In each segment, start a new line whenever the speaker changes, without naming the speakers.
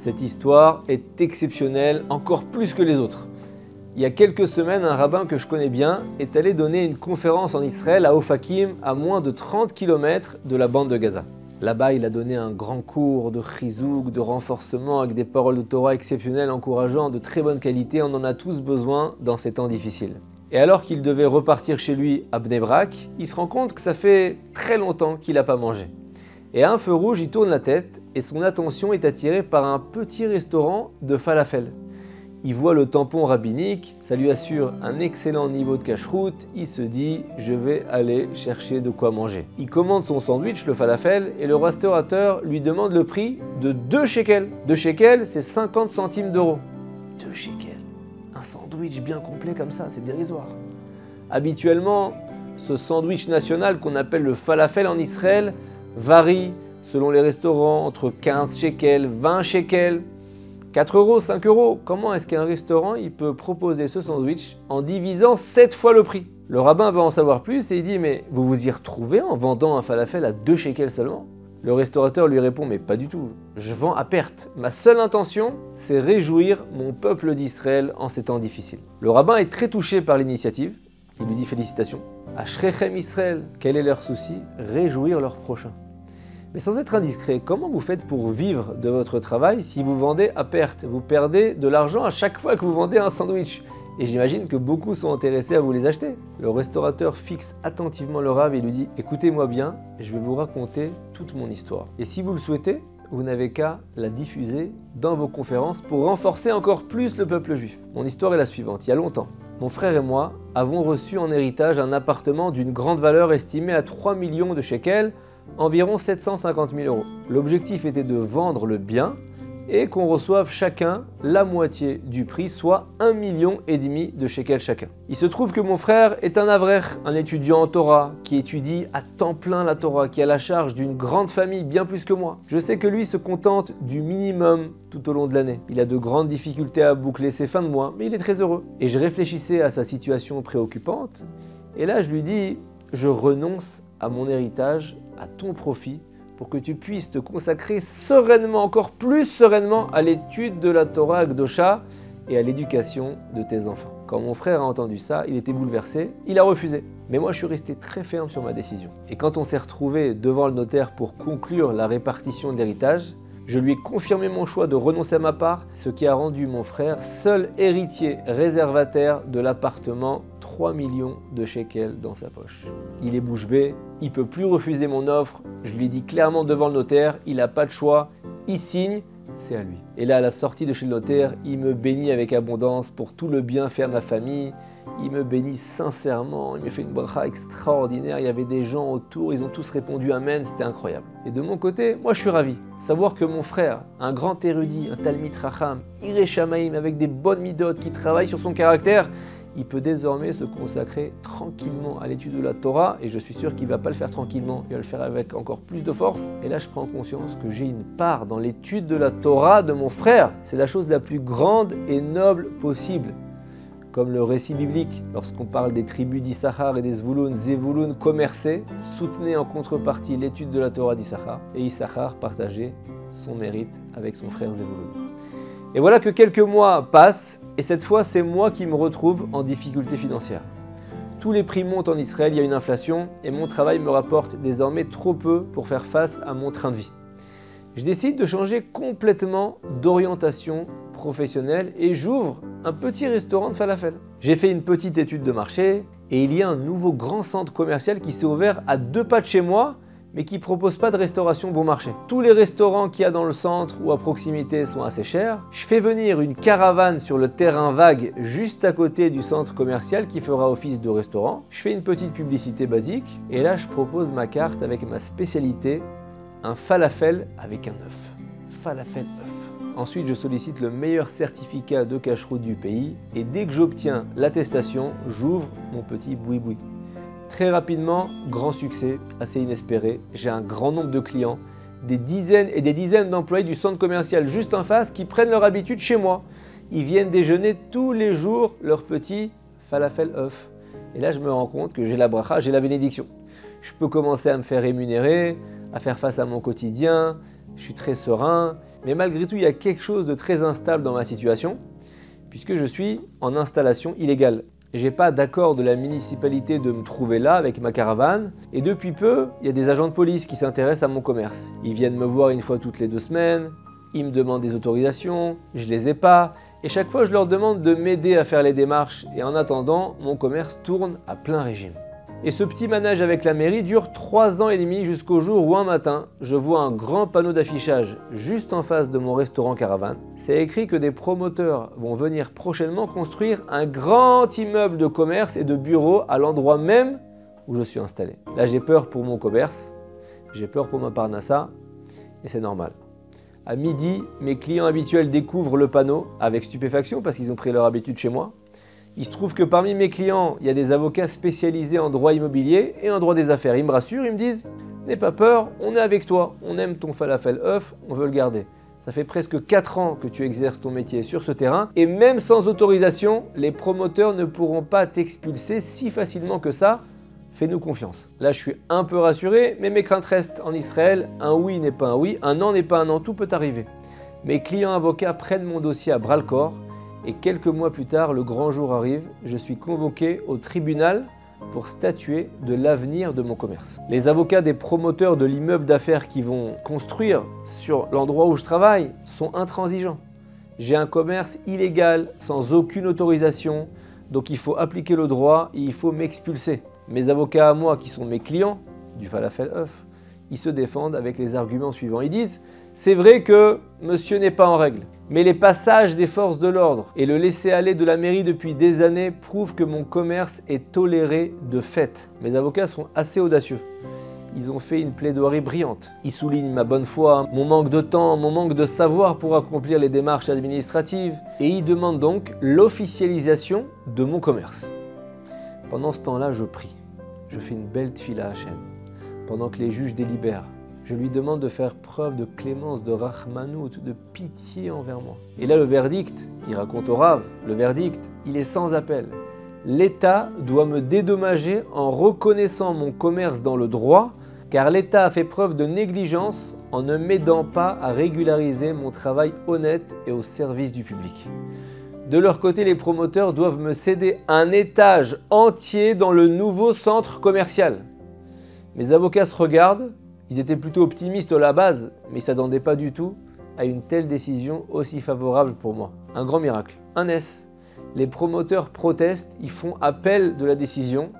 Cette histoire est exceptionnelle, encore plus que les autres. Il y a quelques semaines, un rabbin que je connais bien est allé donner une conférence en Israël à Ofakim, à moins de 30 km de la bande de Gaza. Là-bas, il a donné un grand cours de chizouk, de renforcement avec des paroles de Torah exceptionnelles, encourageant, de très bonne qualité. On en a tous besoin dans ces temps difficiles. Et alors qu'il devait repartir chez lui à Bnebrak, il se rend compte que ça fait très longtemps qu'il n'a pas mangé. Et un feu rouge, il tourne la tête et son attention est attirée par un petit restaurant de falafel. Il voit le tampon rabbinique, ça lui assure un excellent niveau de cache-route, il se dit je vais aller chercher de quoi manger. Il commande son sandwich, le falafel, et le restaurateur lui demande le prix de 2 shekels. 2 shekels, c'est 50 centimes d'euros. 2 shekels Un sandwich bien complet comme ça, c'est dérisoire. Habituellement, ce sandwich national qu'on appelle le falafel en Israël varie selon les restaurants entre 15 shekels, 20 shekels, 4 euros, 5 euros. Comment est-ce qu'un restaurant il peut proposer ce sandwich en divisant 7 fois le prix? Le rabbin veut en savoir plus et il dit Mais vous vous y retrouvez en vendant un falafel à 2 shekels seulement? Le restaurateur lui répond Mais pas du tout, je vends à perte. Ma seule intention, c'est réjouir mon peuple d'Israël en ces temps difficiles. Le rabbin est très touché par l'initiative. Il lui dit Félicitations. Ashrechem Israël, quel est leur souci Réjouir leur prochain. Mais sans être indiscret, comment vous faites pour vivre de votre travail si vous vendez à perte Vous perdez de l'argent à chaque fois que vous vendez un sandwich? Et j'imagine que beaucoup sont intéressés à vous les acheter. Le restaurateur fixe attentivement le rave et lui dit Écoutez-moi bien, je vais vous raconter toute mon histoire. Et si vous le souhaitez, vous n'avez qu'à la diffuser dans vos conférences pour renforcer encore plus le peuple juif. Mon histoire est la suivante. Il y a longtemps, mon frère et moi avons reçu en héritage un appartement d'une grande valeur estimée à 3 millions de shekels environ 750 000 euros. L'objectif était de vendre le bien et qu'on reçoive chacun la moitié du prix, soit 1,5 million et demi de shekels chacun. Il se trouve que mon frère est un avrer, un étudiant en Torah, qui étudie à temps plein la Torah, qui a la charge d'une grande famille, bien plus que moi. Je sais que lui se contente du minimum tout au long de l'année. Il a de grandes difficultés à boucler ses fins de mois, mais il est très heureux. Et je réfléchissais à sa situation préoccupante, et là je lui dis, je renonce à mon héritage à ton profit pour que tu puisses te consacrer sereinement, encore plus sereinement, à l'étude de la Torah Akdosha et à l'éducation de tes enfants. Quand mon frère a entendu ça, il était bouleversé, il a refusé. Mais moi, je suis resté très ferme sur ma décision. Et quand on s'est retrouvé devant le notaire pour conclure la répartition de l'héritage, je lui ai confirmé mon choix de renoncer à ma part, ce qui a rendu mon frère seul héritier réservataire de l'appartement 3 millions de shekels dans sa poche. Il est bouche bée, il peut plus refuser mon offre, je lui dis clairement devant le notaire, il n'a pas de choix, il signe, c'est à lui. Et là, à la sortie de chez le notaire, il me bénit avec abondance pour tout le bien faire de ma famille. Il me bénit sincèrement, il me fait une bracha extraordinaire. Il y avait des gens autour, ils ont tous répondu Amen, c'était incroyable. Et de mon côté, moi je suis ravi. Savoir que mon frère, un grand érudit, un Talmid Racham, Iré Shamaim, avec des bonnes midotes, qui travaille sur son caractère, il peut désormais se consacrer tranquillement à l'étude de la Torah, et je suis sûr qu'il ne va pas le faire tranquillement, il va le faire avec encore plus de force. Et là, je prends conscience que j'ai une part dans l'étude de la Torah de mon frère. C'est la chose la plus grande et noble possible. Comme le récit biblique, lorsqu'on parle des tribus d'Issachar et des Zvouloun, Zevouloun commerçaient, soutenaient en contrepartie l'étude de la Torah d'Issachar, et Issachar partageait son mérite avec son frère Zevouloun. Et voilà que quelques mois passent, et cette fois, c'est moi qui me retrouve en difficulté financière. Tous les prix montent en Israël, il y a une inflation, et mon travail me rapporte désormais trop peu pour faire face à mon train de vie. Je décide de changer complètement d'orientation professionnelle et j'ouvre un petit restaurant de falafel. J'ai fait une petite étude de marché et il y a un nouveau grand centre commercial qui s'est ouvert à deux pas de chez moi mais qui ne propose pas de restauration bon marché. Tous les restaurants qu'il y a dans le centre ou à proximité sont assez chers. Je fais venir une caravane sur le terrain vague juste à côté du centre commercial qui fera office de restaurant. Je fais une petite publicité basique et là je propose ma carte avec ma spécialité, un falafel avec un œuf. Falafel œuf. Ensuite, je sollicite le meilleur certificat de cache-route du pays et dès que j'obtiens l'attestation, j'ouvre mon petit boui-boui. Très rapidement, grand succès, assez inespéré. J'ai un grand nombre de clients, des dizaines et des dizaines d'employés du centre commercial juste en face qui prennent leur habitude chez moi. Ils viennent déjeuner tous les jours leur petit falafel œuf. Et là, je me rends compte que j'ai la bracha, j'ai la bénédiction. Je peux commencer à me faire rémunérer, à faire face à mon quotidien. Je suis très serein Mais malgré tout, il y a quelque chose de très instable dans ma situation, puisque je suis en installation illégale. J'ai pas d'accord de la municipalité de me trouver là avec ma caravane. Et depuis peu, il y a des agents de police qui s'intéressent à mon commerce. Ils viennent me voir une fois toutes les deux semaines. Ils me demandent des autorisations. Je les ai pas. Et chaque fois, je leur demande de m'aider à faire les démarches. Et en attendant, mon commerce tourne à plein régime. Et ce petit manège avec la mairie dure 3 ans et demi jusqu'au jour où un matin, je vois un grand panneau d'affichage juste en face de mon restaurant Caravane. C'est écrit que des promoteurs vont venir prochainement construire un grand immeuble de commerce et de bureaux à l'endroit même où je suis installé. Là, j'ai peur pour mon commerce, j'ai peur pour ma parnassa, et c'est normal. À midi, mes clients habituels découvrent le panneau avec stupéfaction parce qu'ils ont pris leur habitude chez moi. Il se trouve que parmi mes clients, il y a des avocats spécialisés en droit immobilier et en droit des affaires. Ils me rassurent, ils me disent N'aie pas peur, on est avec toi, on aime ton falafel œuf, on veut le garder. Ça fait presque 4 ans que tu exerces ton métier sur ce terrain et même sans autorisation, les promoteurs ne pourront pas t'expulser si facilement que ça. Fais-nous confiance. Là, je suis un peu rassuré, mais mes craintes restent en Israël. Un oui n'est pas un oui, un non n'est pas un non, tout peut arriver. Mes clients avocats prennent mon dossier à bras le corps et quelques mois plus tard, le grand jour arrive, je suis convoqué au tribunal pour statuer de l'avenir de mon commerce. Les avocats des promoteurs de l'immeuble d'affaires qui vont construire sur l'endroit où je travaille sont intransigeants. J'ai un commerce illégal, sans aucune autorisation, donc il faut appliquer le droit et il faut m'expulser. Mes avocats à moi, qui sont mes clients, du falafel œuf, ils se défendent avec les arguments suivants. Ils disent, c'est vrai que monsieur n'est pas en règle, mais les passages des forces de l'ordre et le laisser-aller de la mairie depuis des années prouvent que mon commerce est toléré de fait. Mes avocats sont assez audacieux. Ils ont fait une plaidoirie brillante. Ils soulignent ma bonne foi, mon manque de temps, mon manque de savoir pour accomplir les démarches administratives, et ils demandent donc l'officialisation de mon commerce. Pendant ce temps-là, je prie. Je fais une belle tfila à Hachem. Pendant que les juges délibèrent, je lui demande de faire preuve de clémence, de rahmanout, de pitié envers moi. Et là, le verdict, il raconte au Rav, le verdict, il est sans appel. L'État doit me dédommager en reconnaissant mon commerce dans le droit, car l'État a fait preuve de négligence en ne m'aidant pas à régulariser mon travail honnête et au service du public. De leur côté, les promoteurs doivent me céder un étage entier dans le nouveau centre commercial. Mes avocats se regardent, ils étaient plutôt optimistes à la base, mais ils ne s'attendaient pas du tout à une telle décision aussi favorable pour moi. Un grand miracle. Un S. Les promoteurs protestent, ils font appel de la décision,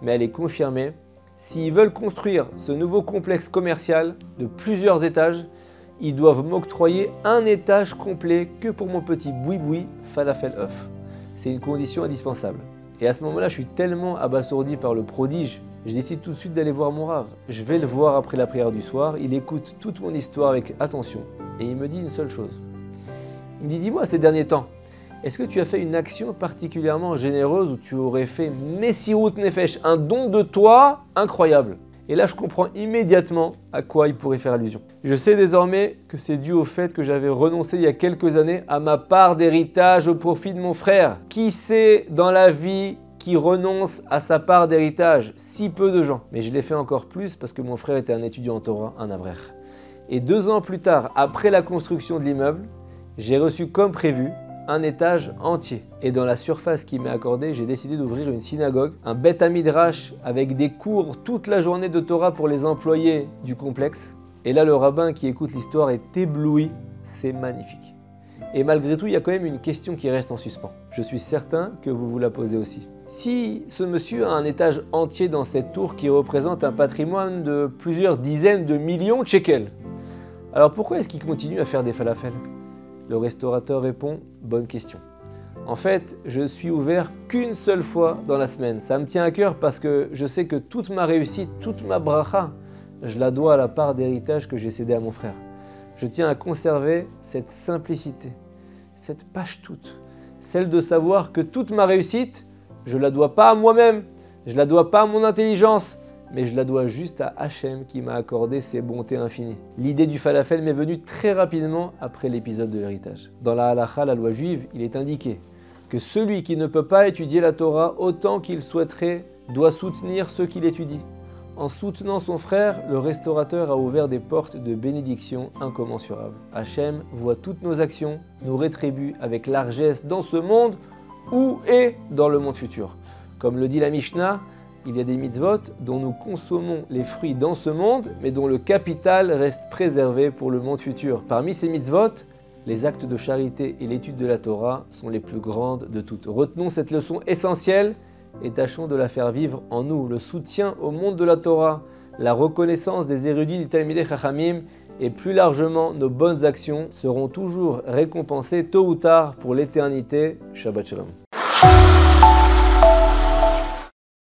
mais elle est confirmée. S'ils veulent construire ce nouveau complexe commercial de plusieurs étages, ils doivent m'octroyer un étage complet que pour mon petit boui-boui falafel œuf. C'est une condition indispensable. Et à ce moment-là, je suis tellement abasourdi par le prodige je décide tout de suite d'aller voir mon rave. Je vais le voir après la prière du soir. Il écoute toute mon histoire avec attention. Et il me dit une seule chose. Il me dit Dis-moi ces derniers temps, est-ce que tu as fait une action particulièrement généreuse où tu aurais fait Messirut Nefesh, un don de toi incroyable? Et là, je comprends immédiatement à quoi il pourrait faire allusion. Je sais désormais que c'est dû au fait que j'avais renoncé il y a quelques années à ma part d'héritage au profit de mon frère. Qui sait dans la vie qui renonce à sa part d'héritage. Si peu de gens. Mais je l'ai fait encore plus parce que mon frère était un étudiant en Torah, un avrère. Et deux ans plus tard, après la construction de l'immeuble, j'ai reçu comme prévu un étage entier. Et dans la surface qui m'est accordée, j'ai décidé d'ouvrir une synagogue, un bête midrash avec des cours toute la journée de Torah pour les employés du complexe. Et là, le rabbin qui écoute l'histoire est ébloui. C'est magnifique. Et malgré tout, il y a quand même une question qui reste en suspens. Je suis certain que vous vous la posez aussi. Si ce monsieur a un étage entier dans cette tour qui représente un patrimoine de plusieurs dizaines de millions de shekels, alors pourquoi est-ce qu'il continue à faire des falafels? Le restaurateur répond Bonne question. En fait, je suis ouvert qu'une seule fois dans la semaine. Ça me tient à cœur parce que je sais que toute ma réussite, toute ma bracha, je la dois à la part d'héritage que j'ai cédé à mon frère. Je tiens à conserver cette simplicité, cette page toute, celle de savoir que toute ma réussite, je la dois pas à moi-même, je la dois pas à mon intelligence, mais je la dois juste à Hachem qui m'a accordé ses bontés infinies. L'idée du falafel m'est venue très rapidement après l'épisode de l'héritage. Dans la halacha, la loi juive, il est indiqué que celui qui ne peut pas étudier la Torah autant qu'il souhaiterait doit soutenir ceux qui l'étudient. En soutenant son frère, le restaurateur a ouvert des portes de bénédiction incommensurables. Hachem voit toutes nos actions, nous rétribue avec largesse dans ce monde ou et dans le monde futur? Comme le dit la Mishnah, il y a des mitzvot dont nous consommons les fruits dans ce monde, mais dont le capital reste préservé pour le monde futur. Parmi ces mitzvot, les actes de charité et l'étude de la Torah sont les plus grandes de toutes. Retenons cette leçon essentielle et tâchons de la faire vivre en nous. Le soutien au monde de la Torah, la reconnaissance des érudits du Talmidei Chachamim et plus largement nos bonnes actions seront toujours récompensées tôt ou tard pour l'éternité. Shabbat Shalom.